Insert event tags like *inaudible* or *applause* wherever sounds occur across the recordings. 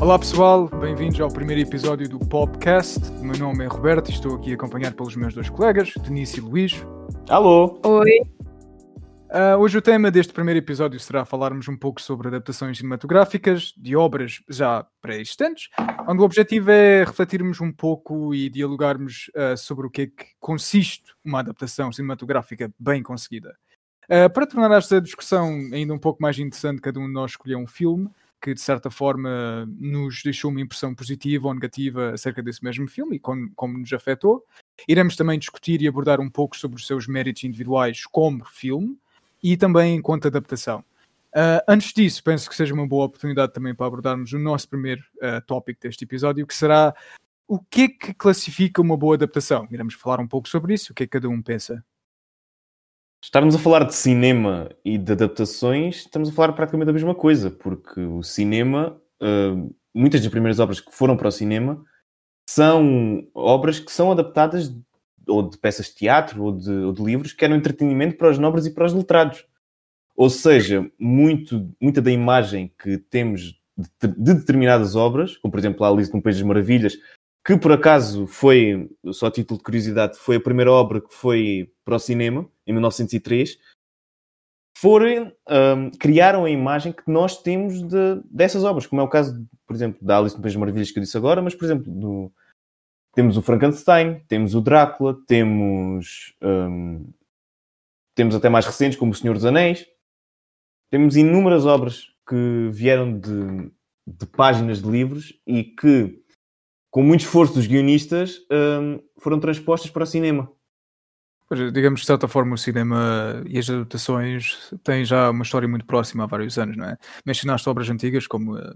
Olá pessoal, bem-vindos ao primeiro episódio do Popcast. O meu nome é Roberto e estou aqui acompanhado pelos meus dois colegas, Denise e Luís. Alô! Oi! Uh, hoje o tema deste primeiro episódio será falarmos um pouco sobre adaptações cinematográficas de obras já pré-existentes, onde o objetivo é refletirmos um pouco e dialogarmos uh, sobre o que é que consiste uma adaptação cinematográfica bem conseguida. Uh, para tornar esta discussão ainda um pouco mais interessante, cada um de nós escolheu um filme que de certa forma nos deixou uma impressão positiva ou negativa acerca desse mesmo filme e como, como nos afetou. Iremos também discutir e abordar um pouco sobre os seus méritos individuais como filme e também enquanto adaptação. Uh, antes disso, penso que seja uma boa oportunidade também para abordarmos o nosso primeiro uh, tópico deste episódio, que será o que é que classifica uma boa adaptação. Iremos falar um pouco sobre isso, o que é que cada um pensa. Estarmos a falar de cinema e de adaptações, estamos a falar praticamente da mesma coisa, porque o cinema, uh, muitas das primeiras obras que foram para o cinema, são obras que são adaptadas ou de peças de teatro ou de, ou de livros que eram entretenimento para os nobres e para os letrados. Ou seja, muito, muita da imagem que temos de, de determinadas obras, como por exemplo a Alice no País das Maravilhas, que por acaso foi, só a título de curiosidade, foi a primeira obra que foi para o cinema, em 1903, foram, um, criaram a imagem que nós temos de, dessas obras, como é o caso, por exemplo, da Alice no País das Maravilhas que eu disse agora, mas, por exemplo, do, temos o Frankenstein, temos o Drácula, temos, um, temos até mais recentes, como o Senhor dos Anéis, temos inúmeras obras que vieram de, de páginas de livros e que com muito esforço dos guionistas, um, foram transpostas para o cinema. Pois, digamos que de certa forma o cinema e as adaptações têm já uma história muito próxima há vários anos, não é? Mencionaste obras antigas como eh,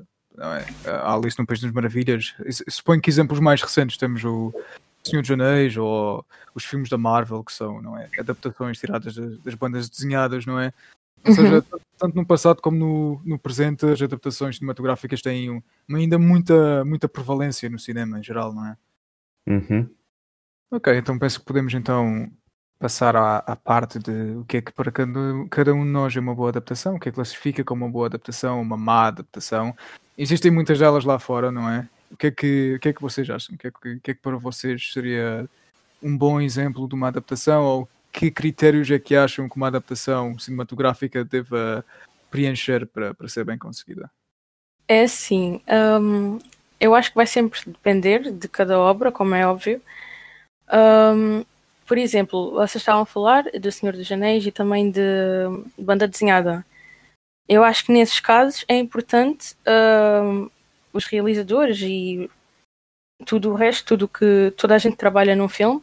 é? a Alice no País das Maravilhas. Suponho que exemplos mais recentes temos o Senhor dos Anéis ou os filmes da Marvel, que são, não é? Adaptações tiradas das, das bandas desenhadas, não é? Ou seja, uhum. tanto no passado como no, no presente, as adaptações cinematográficas têm ainda muita, muita prevalência no cinema em geral, não é? Uhum. Ok, então penso que podemos então passar à, à, parte de o que é que para cada, cada um de nós é uma boa adaptação, o que é que classifica como uma boa adaptação, uma má adaptação. Existem muitas delas lá fora, não é? O que é que, o que, é que vocês acham? O que é que, que é que para vocês seria um bom exemplo de uma adaptação ou que critérios é que acham que uma adaptação cinematográfica deva preencher para, para ser bem conseguida? É assim, um, eu acho que vai sempre depender de cada obra, como é óbvio. Um, por exemplo, vocês estavam a falar do Senhor dos Anéis e também de banda desenhada. Eu acho que nesses casos é importante um, os realizadores e tudo o resto, tudo que toda a gente trabalha num filme,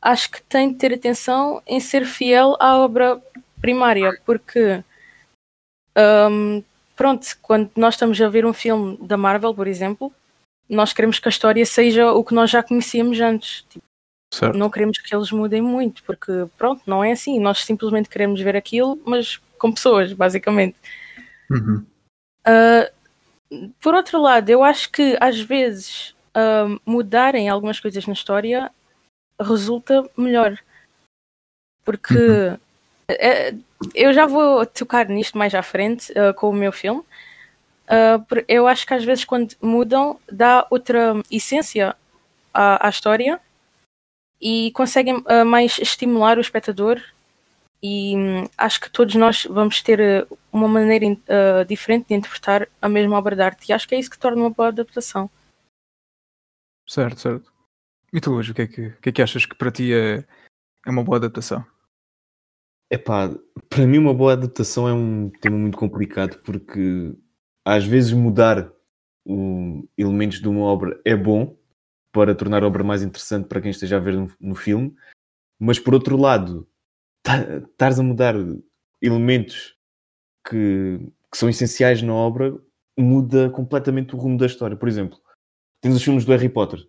acho que tem de ter atenção em ser fiel à obra primária, porque um, pronto, quando nós estamos a ver um filme da Marvel, por exemplo, nós queremos que a história seja o que nós já conhecíamos antes. Tipo, não queremos que eles mudem muito, porque pronto, não é assim. Nós simplesmente queremos ver aquilo, mas com pessoas, basicamente. Uhum. Uh, por outro lado, eu acho que às vezes uh, mudarem algumas coisas na história resulta melhor. Porque uhum. uh, eu já vou tocar nisto mais à frente uh, com o meu filme. Eu acho que às vezes quando mudam dá outra essência à, à história e conseguem uh, mais estimular o espectador e um, acho que todos nós vamos ter uma maneira uh, diferente de interpretar a mesma obra de arte e acho que é isso que torna uma boa adaptação. Certo, certo. E tu hoje, o que é que, o que, é que achas que para ti é, é uma boa adaptação? É pá, para mim uma boa adaptação é um tema muito complicado porque às vezes mudar o, elementos de uma obra é bom para tornar a obra mais interessante para quem esteja a ver no, no filme, mas por outro lado, estares a mudar elementos que, que são essenciais na obra muda completamente o rumo da história. Por exemplo, tens os filmes do Harry Potter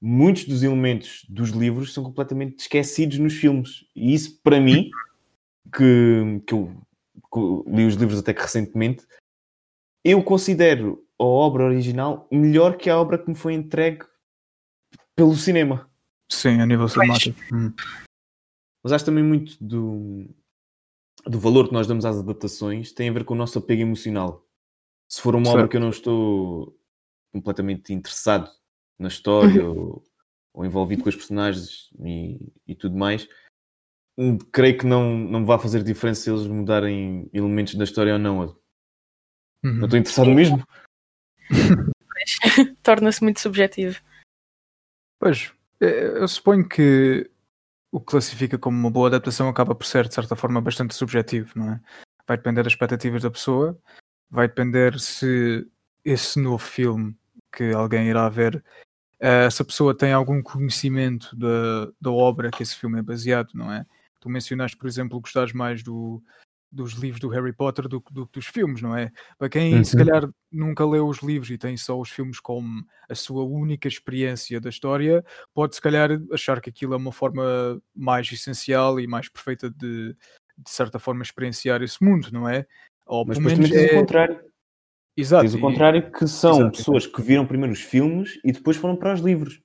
muitos dos elementos dos livros são completamente esquecidos nos filmes. E isso, para mim, que, que eu li os livros até que recentemente, eu considero a obra original melhor que a obra que me foi entregue pelo cinema. Sim, a nível cinemático. Hum. Mas acho também muito do, do valor que nós damos às adaptações tem a ver com o nosso apego emocional. Se for uma certo. obra que eu não estou completamente interessado na história ou, ou, envolvido com os personagens e, e tudo mais, hum, creio que não, não vai fazer diferença se eles mudarem elementos da história ou não. Uhum. Não estou interessado mesmo. *laughs* *laughs* Torna-se muito subjetivo. Pois, eu suponho que o que classifica como uma boa adaptação acaba por ser, de certa forma, bastante subjetivo, não é? Vai depender das expectativas da pessoa, vai depender se esse novo filme que alguém irá ver, uh, se a pessoa tem algum conhecimento da, da obra que esse filme é baseado, não é? Tu mencionaste, por exemplo, gostares mais do, dos livros do Harry Potter do que do, dos filmes, não é? Para quem uhum. se calhar nunca leu os livros e tem só os filmes como a sua única experiência da história, pode se calhar achar que aquilo é uma forma mais essencial e mais perfeita de, de certa forma, experienciar esse mundo, não é? Ou, Mas também é... o contrário. Exato. Tens o contrário que são Exato. pessoas que viram primeiro os filmes e depois foram para os livros.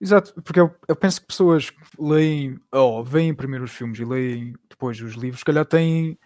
Exato, porque eu, eu, penso que pessoas que leem, ou veem primeiro os filmes e leem depois os livros, se calhar têm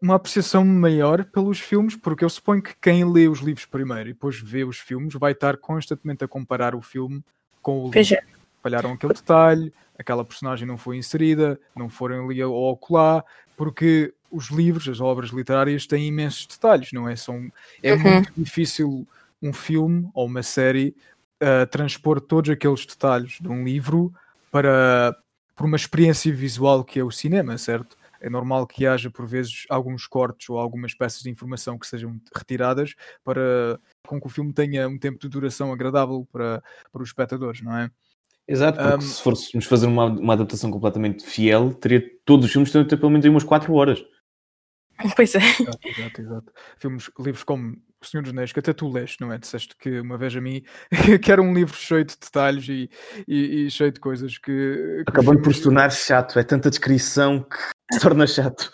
uma apreciação maior pelos filmes, porque eu suponho que quem lê os livros primeiro e depois vê os filmes vai estar constantemente a comparar o filme com o livro. Veja. Falharam aquele detalhe, aquela personagem não foi inserida, não foram ali ao ocular, porque os livros, as obras literárias têm imensos detalhes, não é? São, é uhum. muito difícil um filme ou uma série uh, transpor todos aqueles detalhes de um livro para por uma experiência visual que é o cinema, certo? É normal que haja por vezes alguns cortes ou algumas peças de informação que sejam retiradas para com que o filme tenha um tempo de duração agradável para, para os espectadores, não é? Exato, porque um, se fôssemos fazer uma, uma adaptação completamente fiel, teria todos os filmes teriam ter pelo menos umas 4 horas. Pois é. *laughs* Exato, exato, exato. Filmes, livros como O Senhor dos Anéis, que até tu leste, não é? Disseste que uma vez a mim *laughs* que era um livro cheio de detalhes e, e, e cheio de coisas que. que Acabando por se tornar chato, é tanta descrição que *laughs* se torna chato.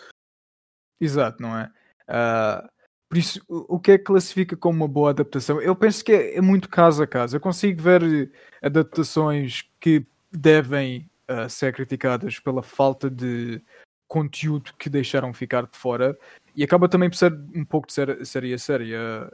Exato, não é? Uh, por isso, o que é que classifica como uma boa adaptação? Eu penso que é, é muito caso a caso. Eu consigo ver adaptações que devem uh, ser criticadas pela falta de conteúdo que deixaram ficar de fora e acaba também por ser um pouco de ser, série a série,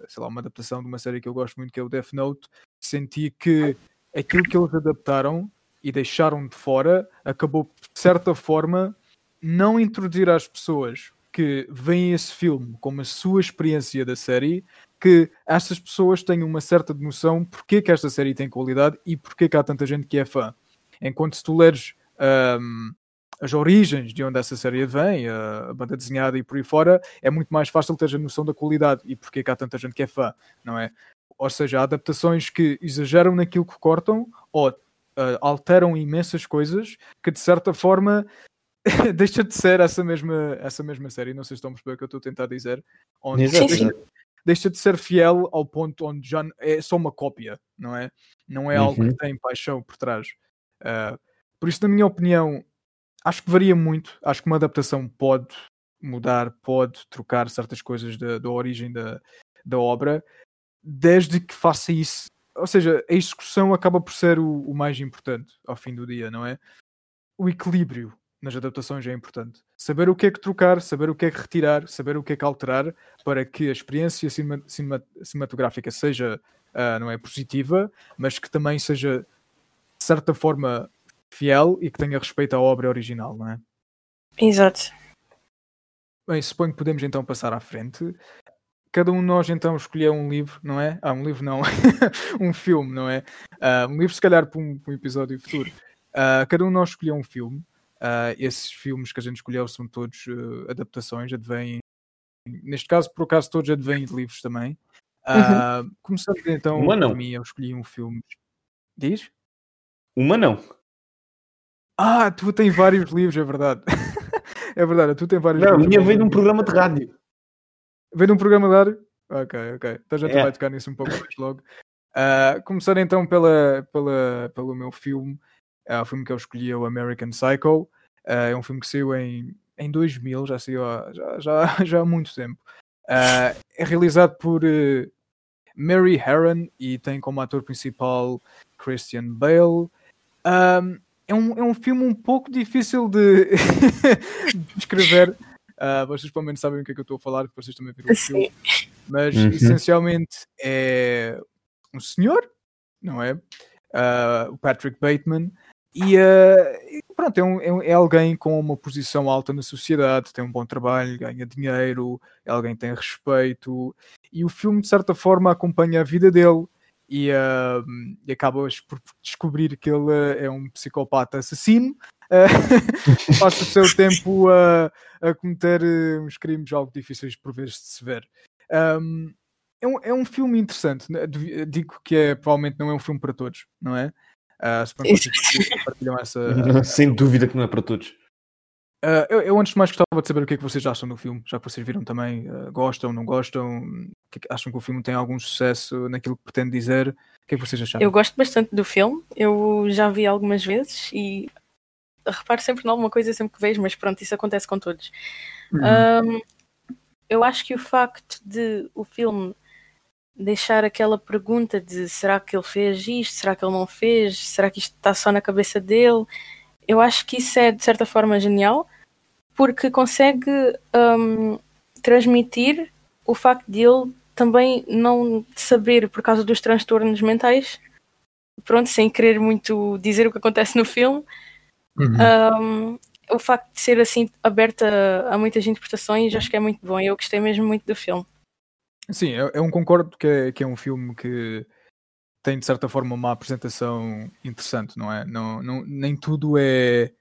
sei lá, uma adaptação de uma série que eu gosto muito que é o Death Note. Senti que aquilo que eles adaptaram e deixaram de fora acabou, de certa forma, não introduzir às pessoas que veem esse filme como a sua experiência da série, que essas pessoas tenham uma certa noção porque que esta série tem qualidade e porque que há tanta gente que é fã. Enquanto se tu leres um, as origens de onde essa série vem, a, banda desenhada e por aí fora, é muito mais fácil ter a noção da qualidade e porque que há tanta gente que é fã, não é? Ou seja, há adaptações que exageram naquilo que cortam ou uh, alteram imensas coisas que de certa forma *laughs* deixa de ser essa mesma, essa mesma série, não sei se estão a perceber o que eu estou a tentar dizer, onde deixa, deixa, de ser fiel ao ponto onde já é só uma cópia, não é? Não é uhum. algo que tem paixão por trás. Uh, por isso, na minha opinião, acho que varia muito. Acho que uma adaptação pode mudar, pode trocar certas coisas da, da origem da, da obra, desde que faça isso. Ou seja, a execução acaba por ser o, o mais importante ao fim do dia, não é? O equilíbrio nas adaptações é importante. Saber o que é que trocar, saber o que é que retirar, saber o que é que alterar para que a experiência cinema, cinema, cinematográfica seja, uh, não é, positiva, mas que também seja, de certa forma, fiel e que tenha respeito à obra original, não é? Exato. Bem, suponho que podemos então passar à frente. Cada um de nós então escolheu um livro, não é? Ah, um livro não, *laughs* um filme, não é? Uh, um livro se calhar para um, para um episódio futuro. Uh, cada um de nós escolheu um filme. Uh, esses filmes que a gente escolheu são todos adaptações, advêm, neste caso, por acaso, todos advêm de livros também. Uhum. Começando então, Uma não. por mim, eu escolhi um filme. Diz? Uma não. Ah, tu tens vários livros, é verdade. *laughs* é verdade, tu tens vários não, livros. Não, a minha veio de um programa de rádio. Veio de um programa de rádio? Ok, ok. Então já é. vai tocar nisso um pouco mais logo. Uh, começar então pela, pela, pelo meu filme. Uh, o filme que eu escolhi é o American Psycho. Uh, é um filme que saiu em, em 2000, já saiu há, já, já, *laughs* já há muito tempo. Uh, é realizado por Mary Herron e tem como ator principal Christian Bale. Um, é um, é um filme um pouco difícil de, *laughs* de escrever. Uh, vocês pelo menos sabem o que é que eu estou a falar, porque vocês também viram o filme. Mas Uhum. essencialmente é um senhor, não é? Ah, o Patrick Bateman. E e pronto, é, um- é um- é alguém com uma posição alta na sociedade, tem um bom trabalho, ganha dinheiro, é alguém que tem respeito. E o filme, de certa forma, acompanha a vida dele e, ah, e acabas por descobrir que ele ah, é um psicopata assassino. ah, *laughs* passa o seu tempo a, a cometer eh, uns crimes algo difíceis por vezes de se ver. Um, é, um, é um filme interessante. né? Digo que é, provavelmente não é um filme para todos, não é? Ah, se bem que *laughs* partilham essa. Sem dúvida que não é para todos. Ah, eu, eu, antes de mais, gostava de saber o que é que vocês acham do filme, já que vocês viram também. ah, gostam, não gostam? Que é que- acham que o filme tem algum sucesso naquilo que pretende dizer? O que é que vocês acharam? Eu gosto bastante do filme, eu já vi algumas vezes e reparo sempre em alguma coisa sempre que vejo, mas pronto, isso acontece com todos. Uhum. Um, eu acho que o facto de o filme deixar aquela pergunta de será que ele fez isto, será que ele não fez, será que isto está só na cabeça dele, eu acho que isso é de certa forma genial porque consegue um, transmitir o facto de ele também não saber por causa dos transtornos mentais, pronto, sem querer muito dizer o que acontece no filme, Uhum. um, o facto de ser assim aberta a muitas interpretações acho que é muito bom eu gostei mesmo muito do filme. Sim, eu, eu concordo que é, que é um filme que tem de certa forma uma apresentação interessante, não é? Não, não, nem tudo é,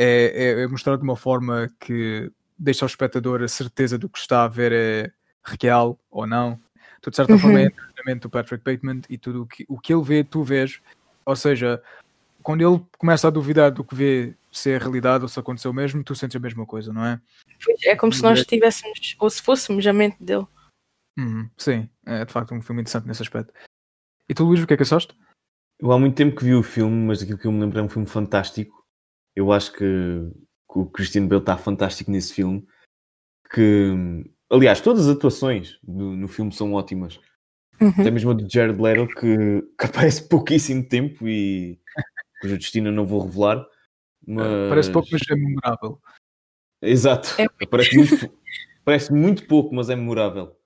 é, é- é mostrado de uma forma que deixa ao espectador a certeza do que está a ver é real ou não. Tu, de certa Uhum. forma, é treinamento do Patrick Bateman e tudo o que, o que ele vê, tu vês. Ou seja, quando ele começa a duvidar do que vê se é realidade ou se aconteceu mesmo, tu sentes a mesma coisa, não é? É como se nós estivéssemos, ou se fôssemos a mente dele. Uhum, sim, é de facto um filme interessante nesse aspecto. E tu, Luís, o que é que achaste? Eu há muito tempo que vi o filme, mas aquilo que eu me lembro é um filme fantástico. Eu acho que, que o Christian Bale está fantástico nesse filme. Que, aliás, todas as atuações do- no filme são ótimas. Uhum. Até mesmo a de Jared Leto, que, que aparece pouquíssimo tempo e *laughs* cujo destino não vou revelar. Mas... Parece pouco, mas é memorável. Exato. É. *laughs* Parece, muito, parece muito pouco, mas é memorável.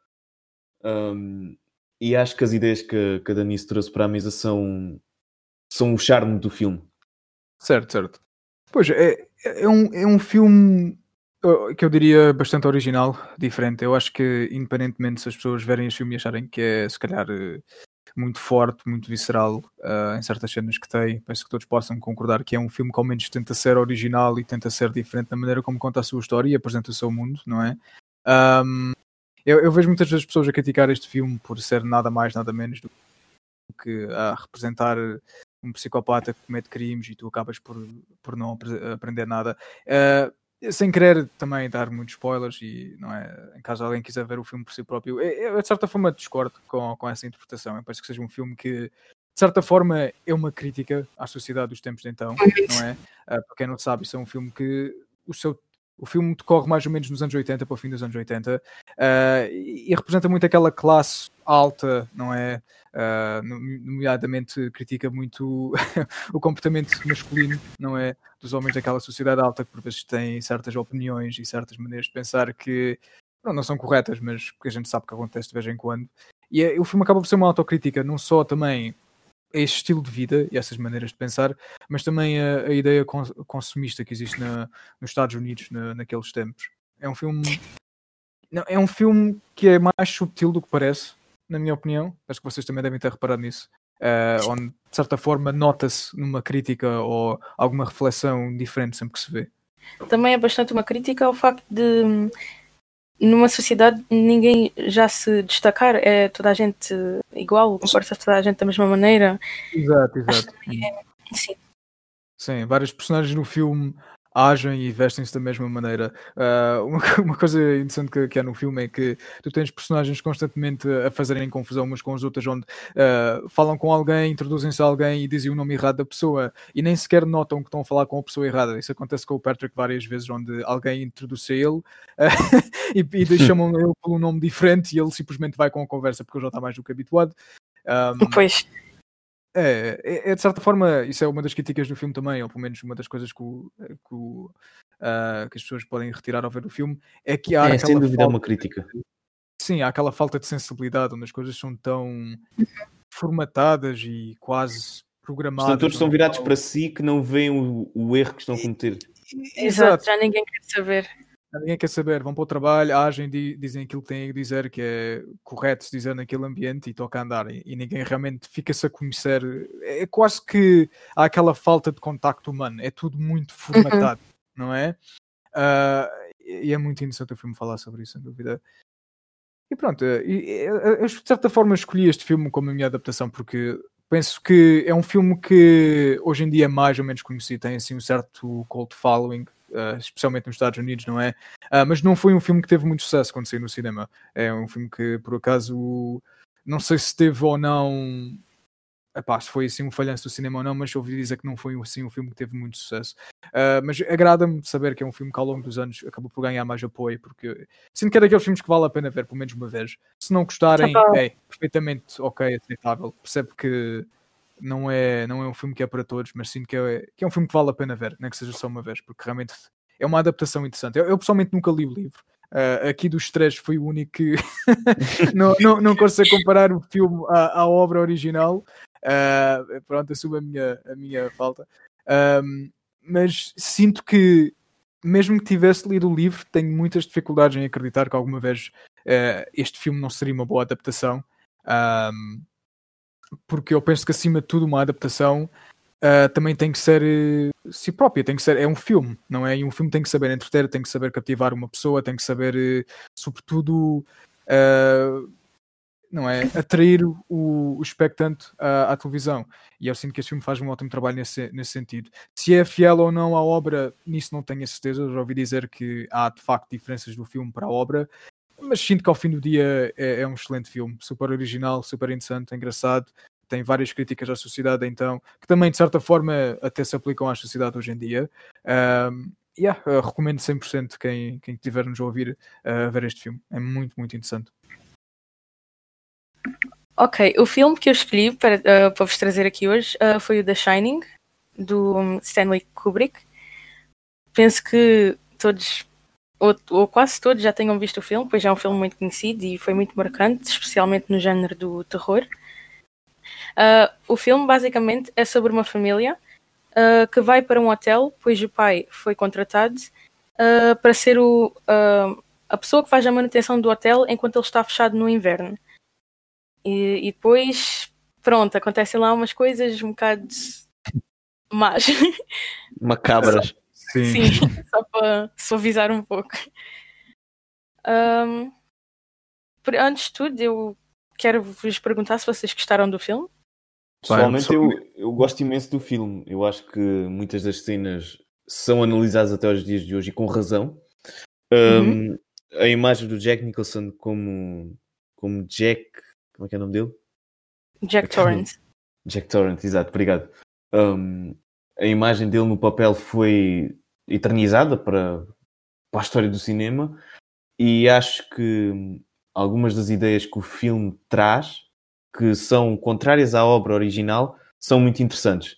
Um, e acho que as ideias que, que a Danice trouxe para a mesa são, são o charme do filme. Certo, certo. Pois, é, é, um, é um filme que eu diria bastante original, diferente. Eu acho que, independentemente se as pessoas verem este filme e acharem que é, se calhar, uh, muito forte, muito visceral uh, em certas cenas que tem, penso que todos possam concordar que é um filme que ao menos tenta ser original e tenta ser diferente na maneira como conta a sua história e apresenta o seu mundo, não é? Um, eu, eu vejo muitas vezes pessoas a criticar este filme por ser nada mais, nada menos do que a representar um psicopata que comete crimes e tu acabas por, por não apre- aprender nada. Uh, sem querer também dar muitos spoilers e não é, em caso alguém quiser ver o filme por si próprio, eu, eu, de certa forma discordo com, com essa interpretação. Eu penso que seja um filme que de certa forma é uma crítica à sociedade dos tempos de então, não é? Uh, para quem não sabe, isso é um filme que o seu o filme decorre mais ou menos nos anos 80, para o fim dos anos 80, uh, e, e representa muito aquela classe alta, não é? Uh, nomeadamente critica muito *laughs* o comportamento masculino, não é? Dos homens daquela sociedade alta que por vezes têm certas opiniões e certas maneiras de pensar que não, não são corretas, mas que a gente sabe que acontece de vez em quando. E é, o filme acaba por ser uma autocrítica, não só também este estilo de vida e essas maneiras de pensar, mas também a, a ideia cons consumista que existe na, nos Estados Unidos na, naqueles tempos. É um filme. Não, é um filme que é mais subtil do que parece, na minha opinião. Acho que vocês também devem ter reparado nisso. Uh, onde, de certa forma, nota-se numa crítica ou alguma reflexão diferente sempre que se vê. Também é bastante uma crítica ao facto de numa sociedade ninguém já se destacar, é toda a gente igual, comporta toda a gente da mesma maneira. Exato, exato. É, sim. Sim, vários personagens no filme agem e vestem-se da mesma maneira. Uh, uma, *laughs* uma, coisa interessante que, que há no filme é que tu tens personagens constantemente a fazerem confusão umas com as outras, onde uh, falam com alguém, introduzem-se a alguém e dizem o nome errado da pessoa e nem sequer notam que estão a falar com a pessoa errada. Isso acontece com o Patrick várias vezes, onde alguém introduz a ele uh, *laughs* e, e chamam *laughs* ele pelo nome diferente e ele simplesmente vai com a conversa porque já está mais do que habituado. Um, pois. É, é, é, de certa forma, isso é uma das críticas do filme também, ou pelo menos uma das coisas que, o, que, o, uh, que as pessoas podem retirar ao ver o filme, é que há é, sem dúvida é uma crítica. sim, há aquela falta de sensibilidade onde as coisas são tão formatadas e quase programadas. Todos estão não é? virados para si que não veem o, o erro que estão a cometer. Exato, já ninguém quer saber. Ninguém quer saber, vão para o trabalho, agem, di- dizem aquilo que têm a dizer, que é correto se dizer naquele ambiente e toca a andar. E, ninguém realmente fica-se a conhecer. É quase que há aquela falta de contacto humano, é tudo muito formatado, não é? Ah, e é muito interessante o filme falar sobre isso, sem dúvida. E pronto, eu, eu, de certa forma escolhi este filme como a minha adaptação, porque penso que é um filme que hoje em dia é mais ou menos conhecido, tem assim um certo cult following, ah, especialmente nos Estados Unidos, não é? Ah, mas não foi um filme que teve muito sucesso quando saiu no cinema. É um filme que, por acaso, não sei se teve ou não. Epá, se foi assim um falhanço do cinema ou não, mas ouvi dizer que não foi assim um filme que teve muito sucesso. Ah, mas agrada-me saber que é um filme que ao longo dos anos acabou por ganhar mais apoio, porque sinto que é daqueles filmes que vale a pena ver pelo menos uma vez. Se não gostarem, é perfeitamente ok, aceitável. Percebe que não é, não é um filme que é para todos, mas sinto que é, que é um filme que vale a pena ver, nem que seja só uma vez, porque realmente é uma adaptação interessante. Eu, eu pessoalmente nunca li o livro. Ah, aqui dos três foi o único que *laughs* não, não, não consigo comparar o filme à, à obra original. Ah, pronto, assumo a minha, a minha falta. Ahm, mas sinto que, mesmo que tivesse lido o livro, tenho muitas dificuldades em acreditar que alguma vez eh, este filme não seria uma boa adaptação. Ahm, porque eu penso que, acima de tudo, uma adaptação ah, também tem que ser eh, si própria, tem que ser, é um filme, não é? E um filme tem que saber entreter, tem que saber cativar uma pessoa, tem que saber, eh, sobretudo, ah, não é? Atrair o, o expectante à, à televisão. E eu sinto que este filme faz um ótimo trabalho nesse, nesse sentido. Se é fiel ou não à obra, nisso não tenho a certeza. Eu já ouvi dizer que há de facto diferenças do filme para a obra, mas sinto que ao fim do dia é, é um excelente filme, super original, super interessante, engraçado. Tem várias críticas à sociedade, então, que também de certa forma até se aplicam à sociedade hoje em dia. Um, yeah, recomendo 100% quem, quem tiver nos ouvir a ver este filme. É muito, muito interessante. Ok, o filme que eu escolhi para, ah, para vos trazer aqui hoje ah, foi o The Shining, do um, Stanley Kubrick. Penso que todos, ou, ou quase todos, já tenham visto o filme, pois é um filme muito conhecido e foi muito marcante, especialmente no género do terror. Ah, o filme basicamente é sobre uma família ah, que vai para um hotel, pois o pai foi contratado ah, para ser o, a pessoa que faz a manutenção do hotel enquanto ele está fechado no inverno. E, e depois, pronto, acontecem lá umas coisas um bocado más. *laughs* Macabras. Sim, *laughs* só para suavizar um pouco. Por- antes de tudo, eu quero vos perguntar se vocês gostaram do filme. Pessoalmente, eu, eu gosto imenso do filme. Eu acho que muitas das cenas são analisadas até aos dias de hoje e com razão. Um, A imagem do Jack Nicholson como, como Jack. Como é que é o nome dele? Jack Torrance. Jack Torrance, exato, obrigado. Um, a imagem dele no papel foi eternizada para, para a história do cinema e acho que algumas das ideias que o filme traz, que são contrárias à obra original, são muito interessantes.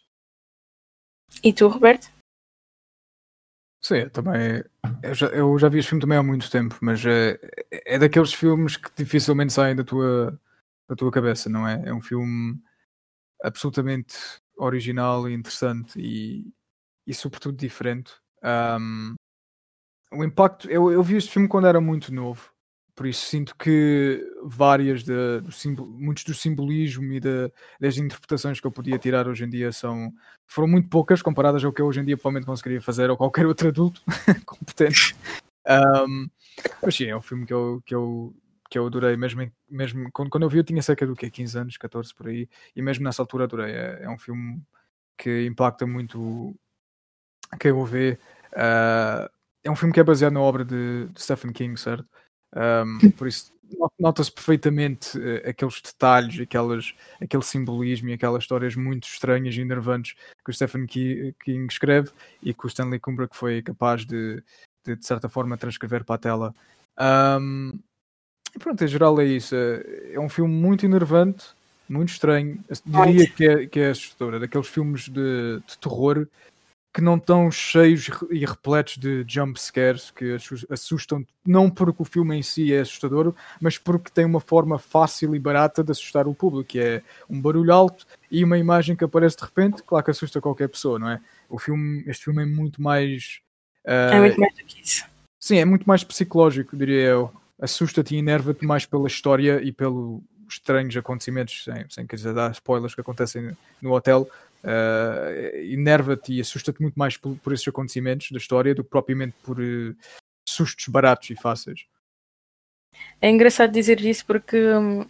E tu, Roberto? Sim, eu também. Eu já, eu já vi este filme também há muito tempo, mas é, é daqueles filmes que dificilmente saem da tua, da tua cabeça, não é? É um filme absolutamente original e interessante e, e sobretudo diferente. Um, o impacto. Eu, eu vi este filme quando era muito novo, por isso sinto que várias de, do simbol, muitos do simbolismo e da- das interpretações que eu podia tirar hoje em dia são foram muito poucas comparadas ao que eu hoje em dia provavelmente conseguiria fazer ou qualquer outro adulto *laughs* competente. Um, mas sim, é um filme que eu, que eu, que eu adorei, mesmo, mesmo quando, quando eu vi eu tinha cerca do quê? 15 anos, 14 por aí, e mesmo nessa altura adorei. É, é um filme que impacta muito quem o vê. Ah, é um filme que é baseado na obra de, de Stephen King, certo? Um, por isso not- nota-se perfeitamente eh, aqueles detalhes, aquelas, aquele simbolismo e aquelas histórias muito estranhas e enervantes que o Stephen Ki- King escreve e que o Stanley Kubrick foi capaz de, de, de certa forma, transcrever para a tela. Um, e pronto, em geral é isso. É é um filme muito enervante, muito estranho. Eu Diria que é, que é assustador. É daqueles filmes de, de terror que não estão cheios e repletos de jump scares que assustam, não porque o filme em si é assustador, mas porque tem uma forma fácil e barata de assustar o público, que é um barulho alto e uma imagem que aparece de repente, claro que assusta qualquer pessoa, não é? O filme, este filme é muito mais. Uh, é muito mais do que isso. Sim, é muito mais psicológico, diria eu. Assusta-te e enerva-te mais pela história e pelos estranhos acontecimentos, sem, sem querer dar spoilers que acontecem no hotel, uh, enerva-te e assusta-te muito mais por, por, esses acontecimentos da história do que propriamente por uh, sustos baratos e fáceis. É engraçado dizer isso porque, um,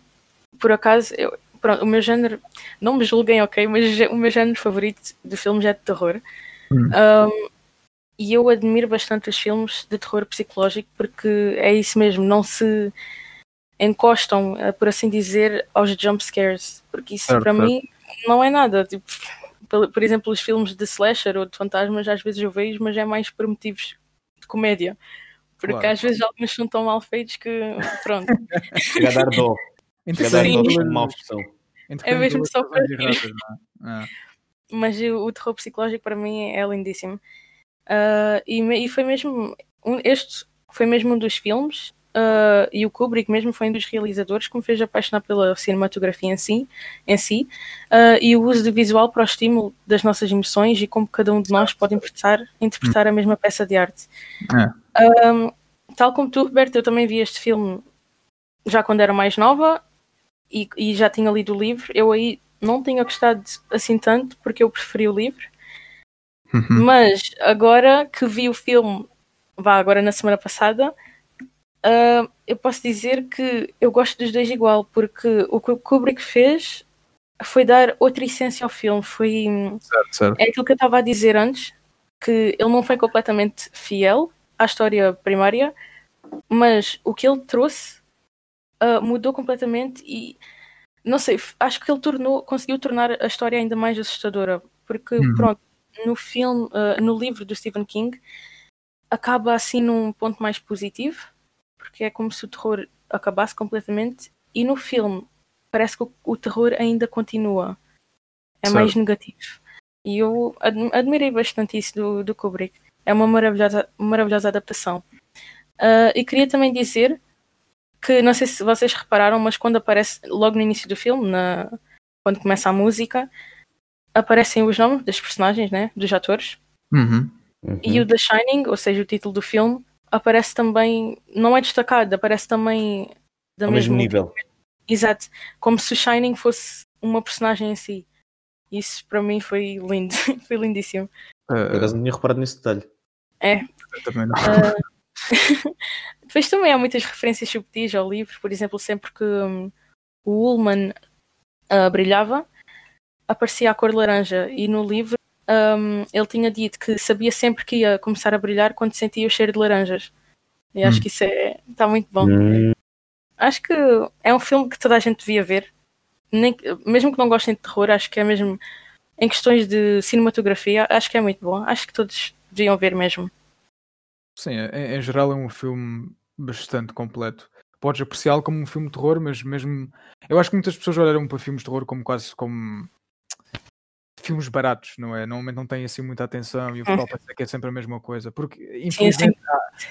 por acaso, eu, pronto, o meu género, não me julguem, ok, mas *laughs* o meu género favorito de filmes é de terror. Hum. Um, e eu admiro bastante os filmes de terror psicológico porque é isso mesmo, não se encostam, eh, por assim dizer, aos jump scares, porque isso certo, para certo. mim não é nada. Tipo, por exemplo, os filmes de slasher ou de fantasmas, às vezes eu vejo, mas é mais por motivos de comédia. Porque claro. às vezes alguns são tão mal feitos que pronto. *laughs* Chega a dar dó. Chega a dar dó de uma É mesmo só para é? Mas o, o, terror psicológico para mim é lindíssimo. Uh, e, e, foi mesmo um, este foi mesmo um dos filmes uh, e o Kubrick mesmo foi um dos realizadores que me fez apaixonar pela cinematografia em si, em si uh, e o uso do visual para o estímulo das nossas emoções e como cada um de nós pode interpretar, interpretar a mesma peça de arte. É. Um, tal como tu, Roberto, eu também vi este filme já quando era mais nova e, e já tinha lido o livro. Eu aí não tinha gostado assim tanto porque eu preferi o livro. Uhum. Mas agora que vi o filme, vá agora na semana passada, uh, eu posso dizer que eu gosto dos dois igual, porque o que o Kubrick fez foi dar outra essência ao filme. Foi certo, certo. é aquilo que eu estava a dizer antes, que ele não foi completamente fiel à história primária, mas o que ele trouxe uh, mudou completamente e não sei, acho que ele tornou, conseguiu tornar a história ainda mais assustadora, porque uhum. pronto, no filme, uh, no livro do Stephen King, acaba assim num ponto mais positivo, porque é como se o terror acabasse completamente, e no filme parece que o, o terror ainda continua. É certo. mais negativo. E eu admirei bastante isso do, do Kubrick. É uma maravilhosa, maravilhosa adaptação. Uh, e queria também dizer que, não sei se vocês repararam, mas quando aparece logo no início do filme, na, quando começa a música, aparecem os nomes das personagens, né? Dos atores. Uhum. Uhum. E o The Shining, ou seja, o título do filme, aparece também, não é destacado, aparece também da Ao mesmo nível. Exato, como se o Shining fosse uma personagem em si. Isso para mim foi lindo, *laughs* foi lindíssimo. Uh, Por acaso não tinha reparado nesse detalhe. É. Eu também não. Uh, *laughs* depois também há muitas referências subtis ao livro, por exemplo, sempre que um, o Ullman uh, brilhava, aparecia a cor laranja e no livro um, ele tinha dito que sabia sempre que ia começar a brilhar quando sentia o cheiro de laranjas. E acho hum. que isso é está muito bom. Hum. Acho que é um filme que toda a gente devia ver. Nem, mesmo que não gostem de terror, acho que é mesmo em questões de cinematografia, acho que é muito bom. Acho que todos deviam ver mesmo. Sim, em, em geral é um filme bastante completo. Podes apreciá-lo como um filme de terror, mas mesmo. Eu acho que muitas pessoas olharam para filmes de terror como quase como filmes baratos, não é? Normalmente não têm assim muita atenção e o pessoal pensa que é sempre a mesma coisa, porque infelizmente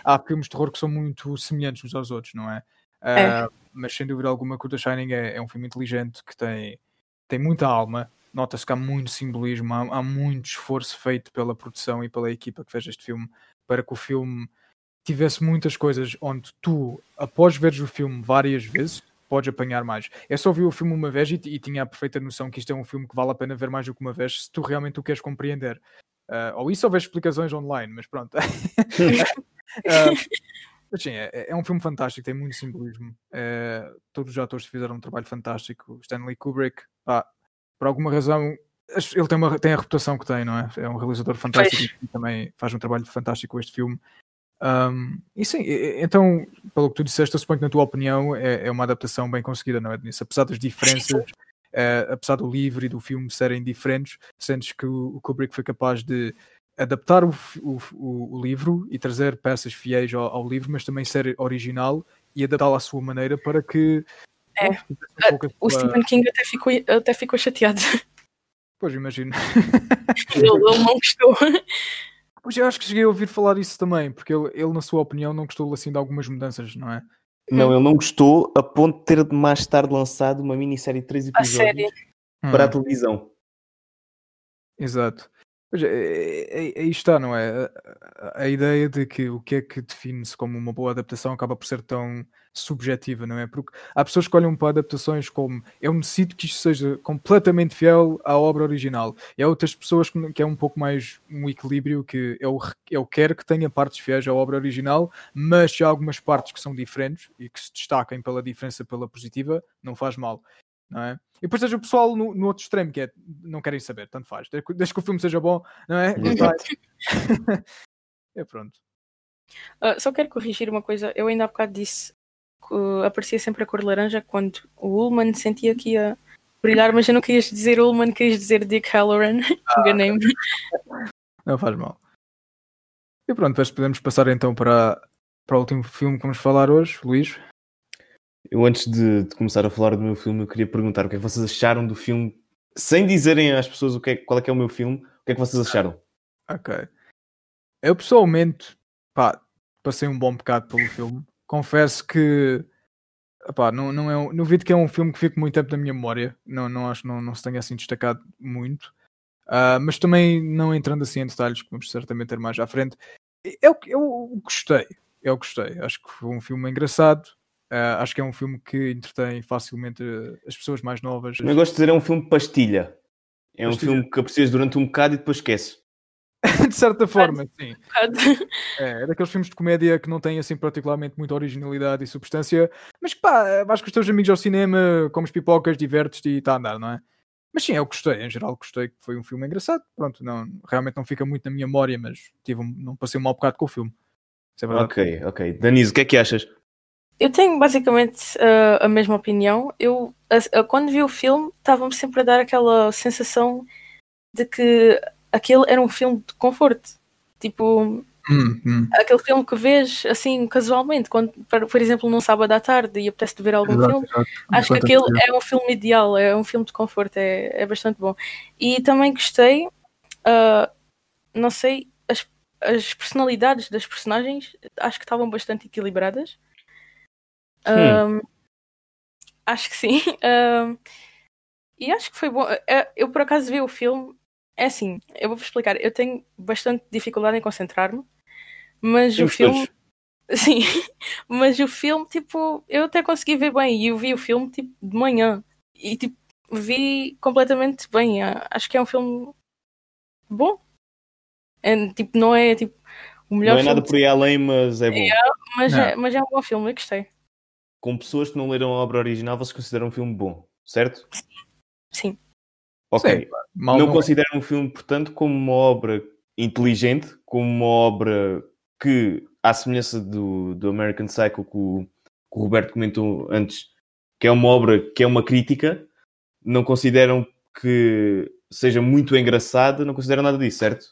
há, há, filmes de terror que são muito semelhantes uns aos outros, não é? é. Uh, mas sem dúvida alguma que o The Shining é, é, um filme inteligente que tem, tem muita alma, nota-se que há muito simbolismo, há, há, muito esforço feito pela produção e pela equipa que fez este filme para que o filme tivesse muitas coisas onde tu, após veres o filme várias vezes, podes apanhar mais. Eu só vi o filme uma vez e, e, tinha a perfeita noção que isto é um filme que vale a pena ver mais do que uma vez se tu realmente o queres compreender. Uh, ou isso ou vês explicações online, mas pronto. uh, *laughs* mas sim, é, é, um filme fantástico, tem muito simbolismo. Uh, todos os atores fizeram um trabalho fantástico. Stanley Kubrick, pá, por alguma razão, ele tem, uma, tem a reputação que tem, não é? É um realizador fantástico e também faz um trabalho fantástico com este filme. Um, e sim, então, pelo que tu disseste, eu suponho que na tua opinião é, é uma adaptação bem conseguida, não é, Denise? Apesar das diferenças, uh, *laughs* apesar do livro e do filme serem diferentes, sentes que o, Kubrick foi capaz de adaptar o, o, o, livro e trazer peças fiéis ao, ao, livro, mas também ser original e adaptá-lo à sua maneira para que. É, um o Stephen King até ficou, até ficou chateado. Pois imagino. *laughs* Ele, ele não gostou. *laughs* Pois eu acho que cheguei a ouvir falar isso também, porque ele, ele, na sua opinião, não gostou assim de algumas mudanças, não é? Não, ele não gostou a ponto de ter mais tarde lançado uma minissérie de três A episódios para a Hum, televisão. Exato. Pois é, é- é- aí está, não é? A, a- ideia de que o que é que define-se como uma boa adaptação acaba por ser tão subjetiva, não é? Porque há pessoas que olham para adaptações como eu necessito que isto seja completamente fiel à obra original. E há outras pessoas que, é um pouco mais um equilíbrio que eu, eu quero que tenha partes fiéis à obra original, mas se há algumas partes que são diferentes e que se destacam pela diferença pela positiva, não faz mal. Não é? E depois tens o pessoal no, no outro extremo que é não querem saber, tanto faz. Desde que- o filme seja bom, não é? Exato. *laughs* é pronto. Ah, só quero corrigir uma coisa. Eu ainda há bocado disse que uh, aparecia sempre a cor laranja quando o Ullman sentia que ia brilhar, mas eu não querias dizer Ullman, querias dizer Dick Halloran. *laughs* Enganei-me. Não faz mal. E pronto, depois podemos passar então para, para o último filme que vamos falar hoje, Luís. Eu, antes de, de começar a falar do meu filme, eu queria perguntar o que é que vocês acharam do filme, sem dizerem às pessoas o que é, qual é que é o meu filme, o que é que vocês acharam? Ok. Eu pessoalmente, pá, passei um bom bocado pelo filme. Confesso que, pá, não, não é, não vi que é um filme que fica muito tempo na minha memória. Não, não acho não, não se tenha assim destacado muito. Ah, mas também não entrando assim em detalhes, que vamos certamente ter mais à frente. Eu, eu gostei. Eu gostei. Acho que foi um filme engraçado. Ah, acho que é um filme que entretém facilmente eh, as pessoas mais novas. Eu gosto de dizer é um filme pastilha. É um Pastilha. filme que aprecias durante um bocado e depois esqueces. *laughs* de certa forma, sim. *laughs* É, é daqueles filmes de comédia que não têm assim particularmente muita originalidade e substância, mas que pá, vais com os teus amigos ao cinema, comes pipocas, divertes-te e está a andar, não é? Mas sim, eu gostei, em geral gostei que foi um filme engraçado. Pronto, não, realmente não fica muito na minha memória, mas tive um- não passei um mau bocado com o filme. Isso é verdade. Ok, ok. Danise, o que é que achas? Eu tenho basicamente uh, a mesma opinião. Eu, a- a- quando vi o filme, estava-me sempre a dar aquela sensação de que aquele era um filme de conforto. Tipo, Hum, hum. aquele filme que vês assim casualmente, quando, por, exemplo, num sábado à tarde e apetece ver algum Exato, filme. exato. Acho que Enquanto aquele é um filme ideal, é um filme de conforto, é, é bastante bom. E também gostei, ah, não sei, as, as personalidades das personagens acho que estavam bastante equilibradas. Ahm, acho que sim. *laughs* Ahm, e acho que foi bom. É, Eu por acaso vi o filme, é assim, eu vou-vos explicar, eu tenho bastante dificuldade em concentrar-me, mas Temos o filme. todos. *laughs* Sim, mas o filme, tipo, eu até consegui ver bem. E eu vi o filme, tipo, de manhã. E, tipo, vi completamente bem. Acho que é um filme bom. É, tipo, não é, tipo, o melhor Não é filme, nada por aí além, mas é bom. mas, Não. é, mas é um bom filme, eu gostei. Com pessoas que não leram a obra original, vocês consideram um filme bom, certo? Sim. Ok. Sim, Mal não não é. consideram um filme, portanto, como uma obra inteligente, como uma obra que, à semelhança do, do American Psycho que o, que o Roberto comentou antes, que é uma obra que é uma crítica, não consideram que seja muito engraçada, não consideram nada disso, certo?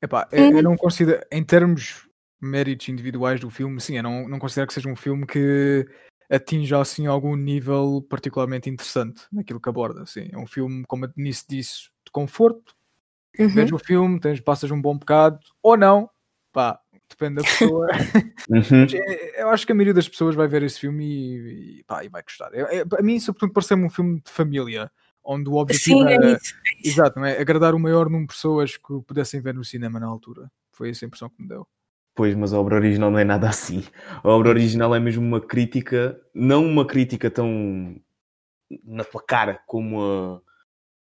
Epá, eu, eu não considero, em termos méritos individuais do filme, sim, eu não, não considero que seja um filme que atinja assim algum nível particularmente interessante naquilo que aborda. Sim, é um filme, como a Denise disse, de conforto. Uhum. Vês o filme, tens, passas um bom bocado, ou não, pá, depende da pessoa. *laughs* Uhum. É, eu acho que a maioria das pessoas vai ver esse filme e, e, pá, e vai gostar. É, é, a mim, sobretudo, pareceu-me um filme de família, onde o objetivo Sim, é era, isso. é isso. exato, não é? agradar o maior número de pessoas que pudessem ver no cinema na altura. Foi essa a impressão que me deu. Pois, mas a obra original não é nada assim. A obra original é mesmo uma crítica, não uma crítica tão na tua cara como a,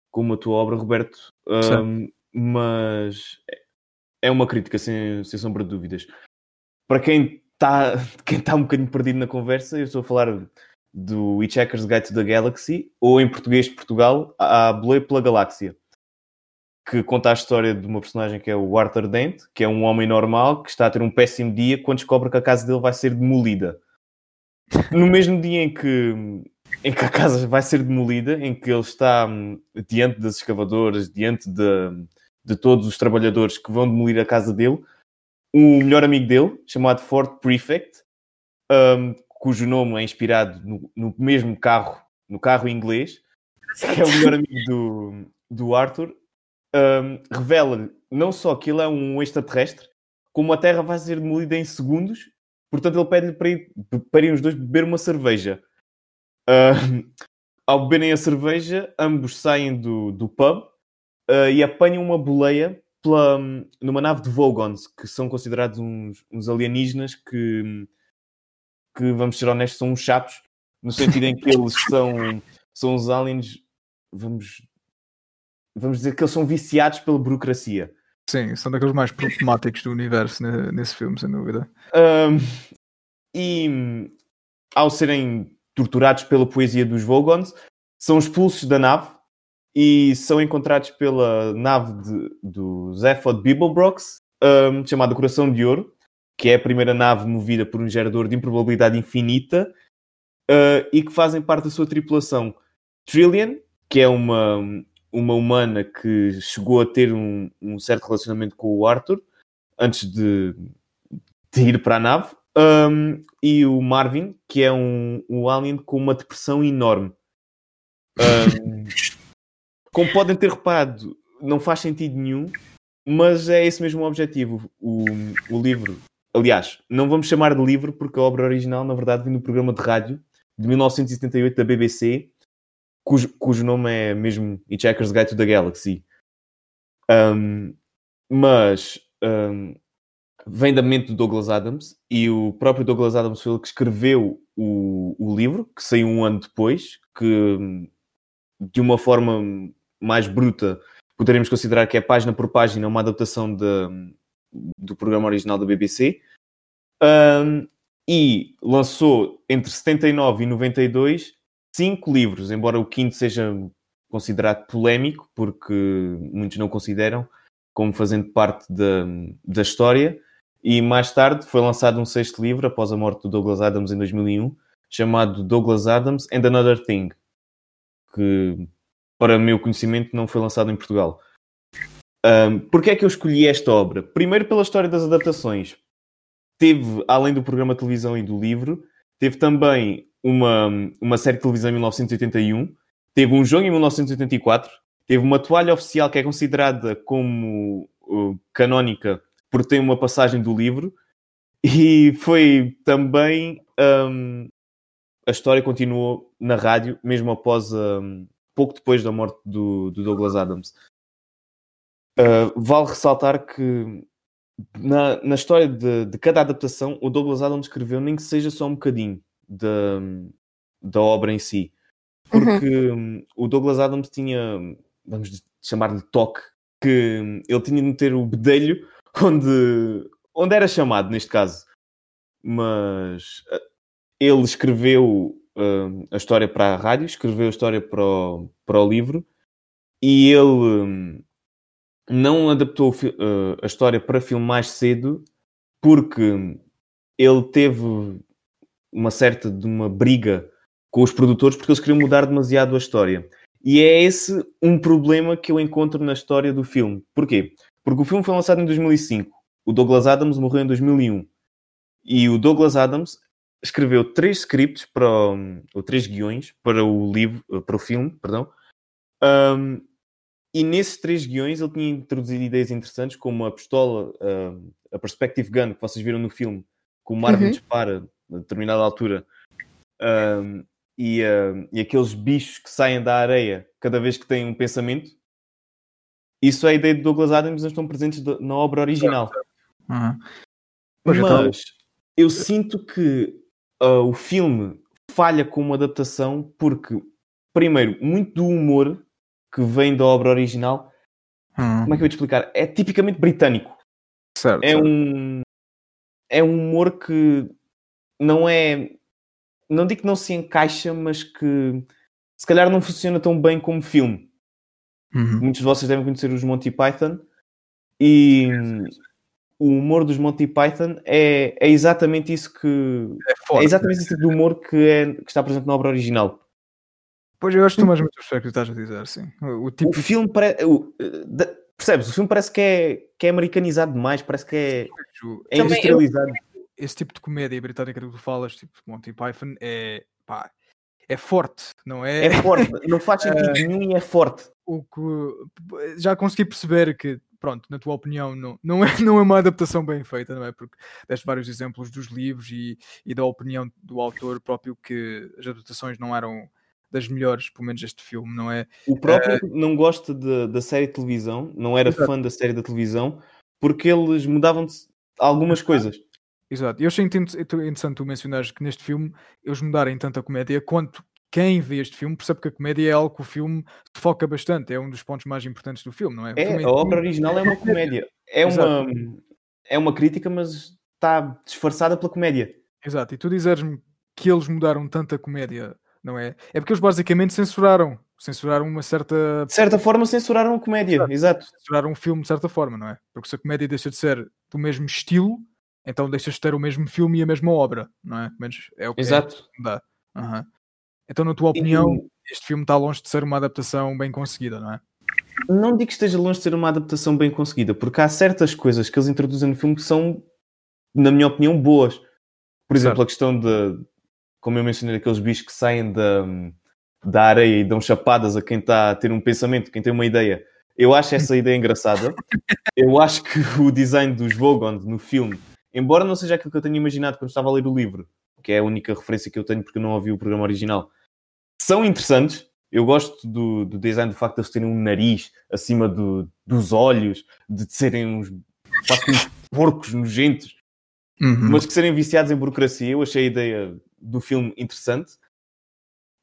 como a tua obra, Roberto, ahm, mas é uma crítica sem, sem sombra de dúvidas. Para quem está *laughs* quem tá um bocadinho perdido na conversa, eu estou a falar do Hitchhiker's Guide to the Galaxy, ou em português de Portugal, a Boleia pela Galáxia que conta a história de uma personagem que é o Arthur Dent, que é um homem normal que está a ter um péssimo dia quando descobre que a casa dele vai ser demolida. No mesmo dia em que, em que a casa vai ser demolida, em que ele está hum, diante das escavadoras, diante de, de todos os trabalhadores que vão demolir a casa dele, o melhor amigo dele, chamado Ford Prefect, hum, cujo nome é inspirado no, no mesmo carro, no carro inglês, que é o melhor amigo do, do Arthur um, revela não só que ele é um extraterrestre, como a Terra vai ser demolida em segundos. Portanto, ele pede-lhe para, ir, para ir os dois beber uma cerveja. Uh, ao beberem a cerveja, ambos saem do, do pub uh, e apanham uma boleia pela, numa nave de Vogons, que são considerados uns, uns alienígenas que, que, vamos ser honestos, são uns chatos, no sentido em que eles são, são os aliens, vamos, vamos dizer que eles são viciados pela burocracia. Sim, são daqueles mais problemáticos do universo nesse filme, sem dúvida. Um, e ao serem torturados pela poesia dos Vogons, são expulsos da nave e são encontrados pela nave de, do Zephod Bibelbrox, um, chamada Coração de Ouro, que é a primeira nave movida por um gerador de improbabilidade infinita uh, e que fazem parte da sua tripulação Trillian, que é uma, uma humana que chegou a ter um, um certo relacionamento com o Arthur antes de, de ir para a nave, um, e o Marvin, que é um, um alien com uma depressão enorme. Um, como podem ter reparado, não faz sentido nenhum, mas é esse mesmo o objetivo. O, o livro, aliás, não vamos chamar de livro porque a obra original, na verdade, vem do programa de rádio de 1978 da BBC, cujo, cujo nome é mesmo Hitchhiker's Guide to the Galaxy. Um, mas um, vem da mente do Douglas Adams e o próprio Douglas Adams foi ele que escreveu o, o livro, que saiu um ano depois, que de uma forma mais bruta, poderíamos considerar que é página por página uma adaptação de, do programa original da BBC. Um, e lançou entre 79 e 92 cinco livros, embora o quinto seja considerado polémico, porque muitos não consideram como fazendo parte da, da história. E mais tarde foi lançado um sexto livro, após a morte do Douglas Adams em 2001, chamado Douglas Adams and Another Thing, que para meu conhecimento, não foi lançado em Portugal. Um, Porquê é que eu escolhi esta obra? Primeiro pela história das adaptações. Teve, além do programa de televisão e do livro, teve também uma, uma série de televisão em 1981, teve um jogo em 1984, teve uma toalha oficial que é considerada como uh, canónica por ter uma passagem do livro, *laughs* e foi também um, a história continuou na rádio, mesmo após um, pouco depois da morte do, do Douglas Adams. Uh, vale ressaltar que na, na história de, de, cada adaptação, o Douglas Adams escreveu nem que seja só um bocadinho da, da obra em si. Porque uhum. o Douglas Adams tinha, vamos chamar-lhe toque, que ele tinha de meter o bedelho *laughs* onde, onde era chamado, neste caso. Mas ah, ele escreveu uh, a história para a rádio, escreveu a história para o, para o livro e ele não adaptou uh, a história para filme mais cedo porque ele teve uma certa de uma briga com os produtores porque eles queriam mudar demasiado a história. E é esse um problema que eu encontro na história do filme. Porquê? Porque o filme foi lançado em 2005. O Douglas Adams morreu em 2001. E o Douglas Adams escreveu três scripts para ou três guiões para o livro, para o filme, perdão. Um, e nesses três guiões ele tinha introduzido ideias interessantes, como a pistola, a perspective gun que vocês viram no filme, que o Marvin uhum. dispara a determinada altura, um, e, uh, e aqueles bichos que saem da areia cada vez que têm um pensamento. Isso é a ideia de Douglas Adams, não estão presentes na obra original. Uhum. Mas eu sinto que uh, o filme falha como adaptação porque, primeiro, muito do humor que vem da obra original, hum. como é que eu vou te explicar? É tipicamente britânico. Certo, é certo. um é um humor que não é não digo que não se encaixa, mas que se calhar não funciona tão bem como filme. Uhum. Muitos de vocês devem conhecer os Monty Python e o humor dos Monty Python é, é exatamente isso que. É, forte, é exatamente esse tipo de humor que, é, que está presente na obra original. Pois eu acho que tu mais muito o que estás a dizer, sim. O, tipo... o filme parece. Percebes? O filme parece que é, que é americanizado demais, parece que é, é industrializado. Esse tipo de comédia britânica que tu falas, tipo Monty Python, é. Pá, é forte, não é? É forte, não faz *laughs* sentido nenhum e é forte. O que já consegui perceber que, pronto, na tua opinião, não, não, é, não é uma adaptação bem feita, não é? Porque deste vários exemplos dos livros e, e da opinião do autor próprio que as adaptações não eram das melhores, pelo menos este filme, não é? O próprio uh... não gosta de, da série de televisão, não era Exato. fã da série da televisão, porque eles mudavam algumas coisas. Exato. Eu achei interessante tu mencionares que neste filme eles mudarem tanto a comédia quanto quem vê este filme percebe que a comédia é algo que o filme foca bastante, é um dos pontos mais importantes do filme, não é? É, a obra original é uma comédia. É uma, é uma crítica, mas está disfarçada pela comédia. Exato. E tu dizeres-me que eles mudaram tanto a comédia, não é? É porque eles basicamente censuraram. Censuraram uma certa. De certa forma, censuraram a comédia, exato. exato. Censuraram um filme de certa forma, não é? Porque se a comédia deixa de ser do mesmo estilo, então deixas de ter o mesmo filme e a mesma obra, não é? Menos é o que Exato. É, dá. Uhum. Então, na tua opinião, e... este filme está longe de ser uma adaptação bem conseguida, não é? Não digo que esteja longe de ser uma adaptação bem conseguida, porque há certas coisas que eles introduzem no filme que são, na minha opinião, boas. Por exemplo, certo. a questão de, como eu mencionei, aqueles bichos que saem da, da areia e dão chapadas a quem está a ter um pensamento, quem tem uma ideia. Eu acho essa ideia engraçada. Eu acho que o design dos Vogons no filme embora não seja aquilo que eu tenho imaginado quando estava a ler o livro, que é a única referência que eu tenho porque eu não ouvi o programa original, são interessantes. Eu gosto do, do design do facto de eles terem um nariz acima do, dos olhos, de serem uns, uns porcos nojentos, uhum. mas que serem viciados em burocracia. Eu achei a ideia do filme interessante.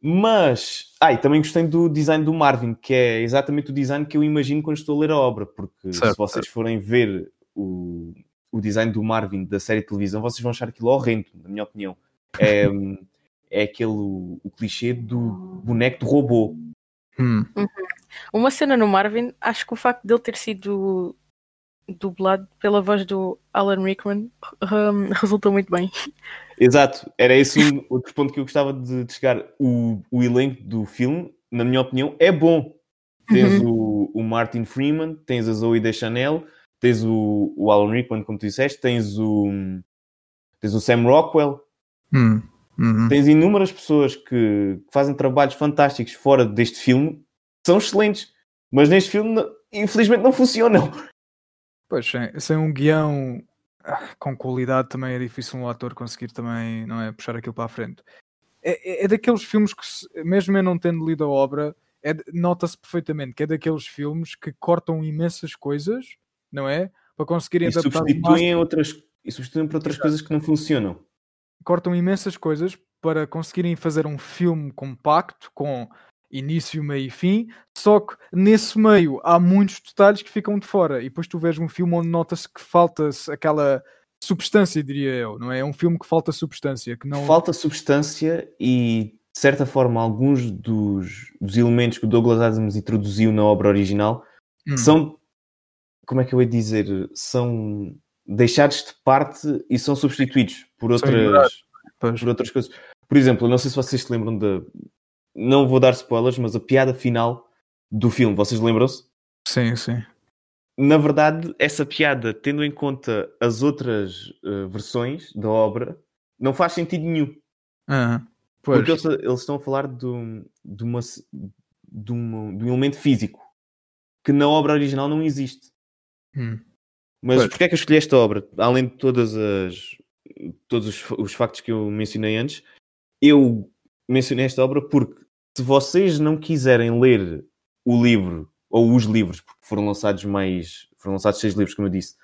Mas, ah, também gostei do design do Marvin, que é exatamente o design que eu imagino quando estou a ler a obra, porque certo, se vocês certo. forem ver o, o design do Marvin da série de televisão, vocês vão achar aquilo horrendo, na minha opinião. É, *laughs* é aquele o, clichê do boneco de robô. Hum. Uhum. Uma cena no Marvin, acho que o facto de ele ter sido dublado pela voz do Alan Rickman um, *laughs* resultou muito bem. Exato, era esse um *laughs* outro ponto que eu gostava de, de chegar. O, o elenco do filme, na minha opinião, é bom. Tens uhum. o, o Martin Freeman, tens a Zoe Deschanel, tens o, o Alan Rickman, como tu disseste, tens o, tens o Sam Rockwell, hum, uhum. tens inúmeras pessoas que, que, fazem trabalhos fantásticos fora deste filme, são excelentes, mas neste filme, infelizmente, não funcionam. Pois, sem, sem um guião ah, com qualidade também é difícil um ator conseguir também, não é, puxar aquilo para a frente. É, é, é daqueles filmes que, mesmo eu não tendo lido a obra, é, nota-se perfeitamente que é daqueles filmes que cortam imensas coisas não é? Para conseguirem e adaptar substituem outras e substituem por outras Exato. coisas que não funcionam. Cortam imensas coisas para conseguirem fazer um filme compacto com início, meio e fim, só que nesse meio há muitos detalhes que ficam de fora e depois tu vês um filme onde nota-se que falta-se aquela substância, diria eu, não é? É um filme que falta substância, que não... Falta substância e, de certa forma, alguns dos, dos elementos que o Douglas Adams introduziu na obra original hum. são como é que eu ia dizer, são deixados de parte e são substituídos por outras, por outras coisas. Por exemplo, não sei se vocês se lembram da. Não vou dar spoilers, mas a piada final do filme, vocês lembram-se? Sim, sim. Na verdade, essa piada, tendo em conta as outras uh, versões da obra, não faz sentido nenhum. Ah, porque eles, eles, estão a falar de, de, uma, de, um, de um elemento físico que na obra original não existe. Hum. Mas pois. porquê é que eu escolhi esta obra? Além de todas as, todos os, os factos que eu mencionei antes, eu mencionei esta obra porque se vocês não quiserem ler o livro ou os livros, porque foram lançados mais, foram lançados seis livros, como eu disse,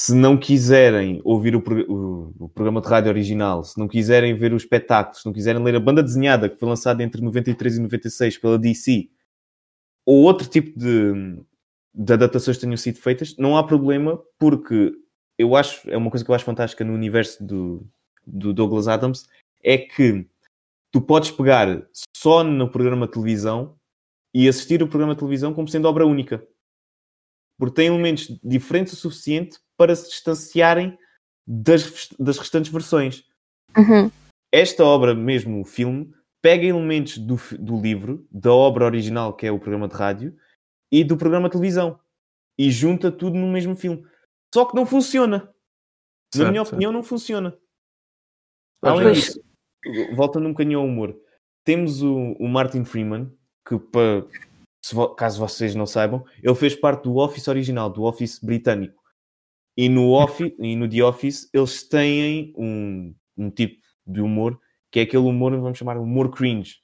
se não quiserem ouvir o, o, o, programa de rádio original, se não quiserem ver o espetáculo, se não quiserem ler a banda desenhada que foi lançada entre 93 e 96 pela DC, ou outro tipo de, de adaptações que tenham sido feitas, não há problema, porque eu acho, é uma coisa que eu acho fantástica no universo do, do Douglas Adams, é que tu podes pegar só no programa de televisão e assistir o programa de televisão como sendo obra única. Porque tem elementos diferentes o suficiente para se distanciarem das, das restantes versões. Uhum. Esta obra, mesmo o filme, pega elementos do, do livro, da obra original, que é o programa de rádio, e do programa de televisão e junta tudo no mesmo filme. Só que não funciona. Certo, Na minha opinião, não funciona. Além disso, voltando um bocadinho ao humor, temos o, o Martin Freeman, que pa- se vo- caso vocês não saibam, ele fez parte do Office original, do Office britânico. E no, office, e no The Office eles têm um, um tipo de humor que é aquele humor, vamos chamar humor cringe.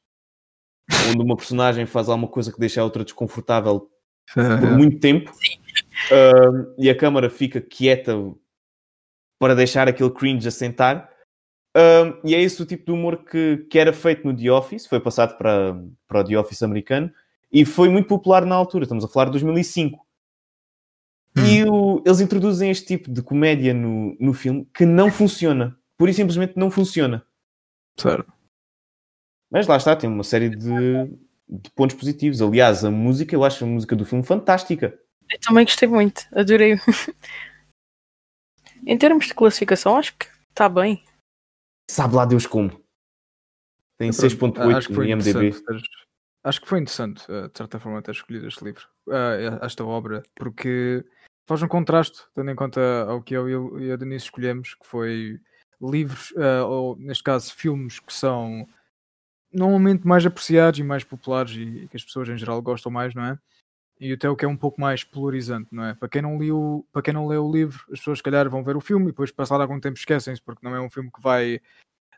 Onde uma personagem faz alguma coisa que deixa a outra desconfortável por muito tempo Um, e a câmara fica quieta para deixar aquele cringe assentar. Um, e é esse o tipo de humor que, que era feito no The Office, foi passado para, para o The Office americano e foi muito popular na altura. Estamos a falar de 2005. E o- eles introduzem este tipo de comédia no, no filme que não funciona. Pura e simplesmente não funciona. Certo. Mas lá está, tem uma série de, de pontos positivos. Aliás, a música, eu acho a música do filme fantástica. Eu também gostei muito, adorei. *laughs* em termos de classificação, acho que está bem. Sabe lá Deus como. Tem Pronto, 6.8 acho que foi no IMDb. teres- Acho que foi interessante, eh, de certa forma, ter escolhido este livro, eh, esta obra, porque faz um contraste, tendo em conta ao que eu e a Denise escolhemos, que foi livros, eh, ou neste caso filmes que são normalmente mais apreciados e mais populares e que as pessoas em geral gostam mais, não é? E até o que é um pouco mais polarizante, não é? Para quem não leu, para quem não leu o livro, as pessoas se calhar vão ver o filme e depois passado algum tempo esquecem-se, porque não é um filme que vai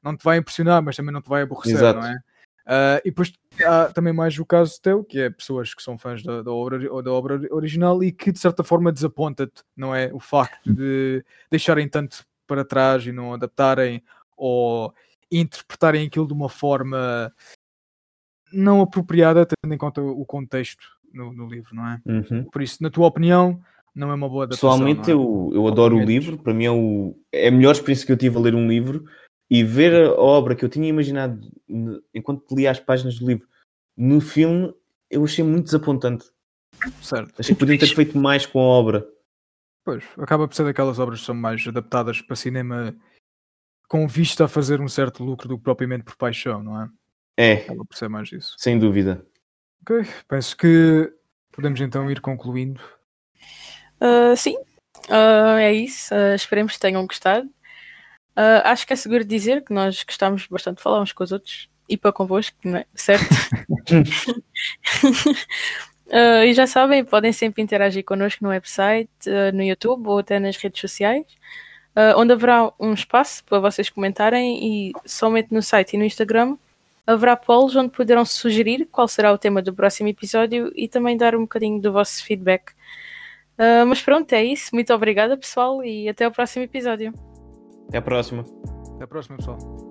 não te vai impressionar, mas também não te vai aborrecer, Exato. não é? Ah, e depois há também mais o caso teu, que é pessoas que são fãs da, da obra, da obra original e que de certa forma desaponta-te, não é? O facto de deixarem tanto para trás e não adaptarem ou interpretarem aquilo de uma forma não apropriada, tendo em conta o contexto no, no livro, não é? Uhum. Por isso, na tua opinião, não é uma boa adaptação. Pessoalmente, é? eu, eu adoro o livro. Para mim, é, o, é a melhor experiência que eu tive a ler um livro e ver a obra que eu tinha imaginado enquanto lia as páginas do livro no filme, eu achei muito desapontante. Certo. Achei que podiam ter feito mais com a obra. Pois, acaba por ser daquelas obras que são mais adaptadas para cinema com vista a fazer um certo lucro do que propriamente por paixão, não é? É, Acaba por ser mais isso. sem dúvida. Ok, penso que podemos então ir concluindo. Ah, sim, Ah, é isso. Ah, esperemos que tenham gostado. Acho que é seguro dizer que nós gostamos bastante de falar uns com os outros e para convosco, não é? Certo? *laughs* *laughs* E já sabem, podem sempre interagir connosco no website, no YouTube ou até nas redes sociais, onde haverá um espaço para vocês comentarem e somente no site e no Instagram haverá polls onde poderão sugerir qual será o tema do próximo episódio e também dar um bocadinho do vosso feedback. Ah, mas pronto, é isso. Muito obrigada, pessoal, e até o próximo episódio. Até a próxima. Até a próxima, pessoal.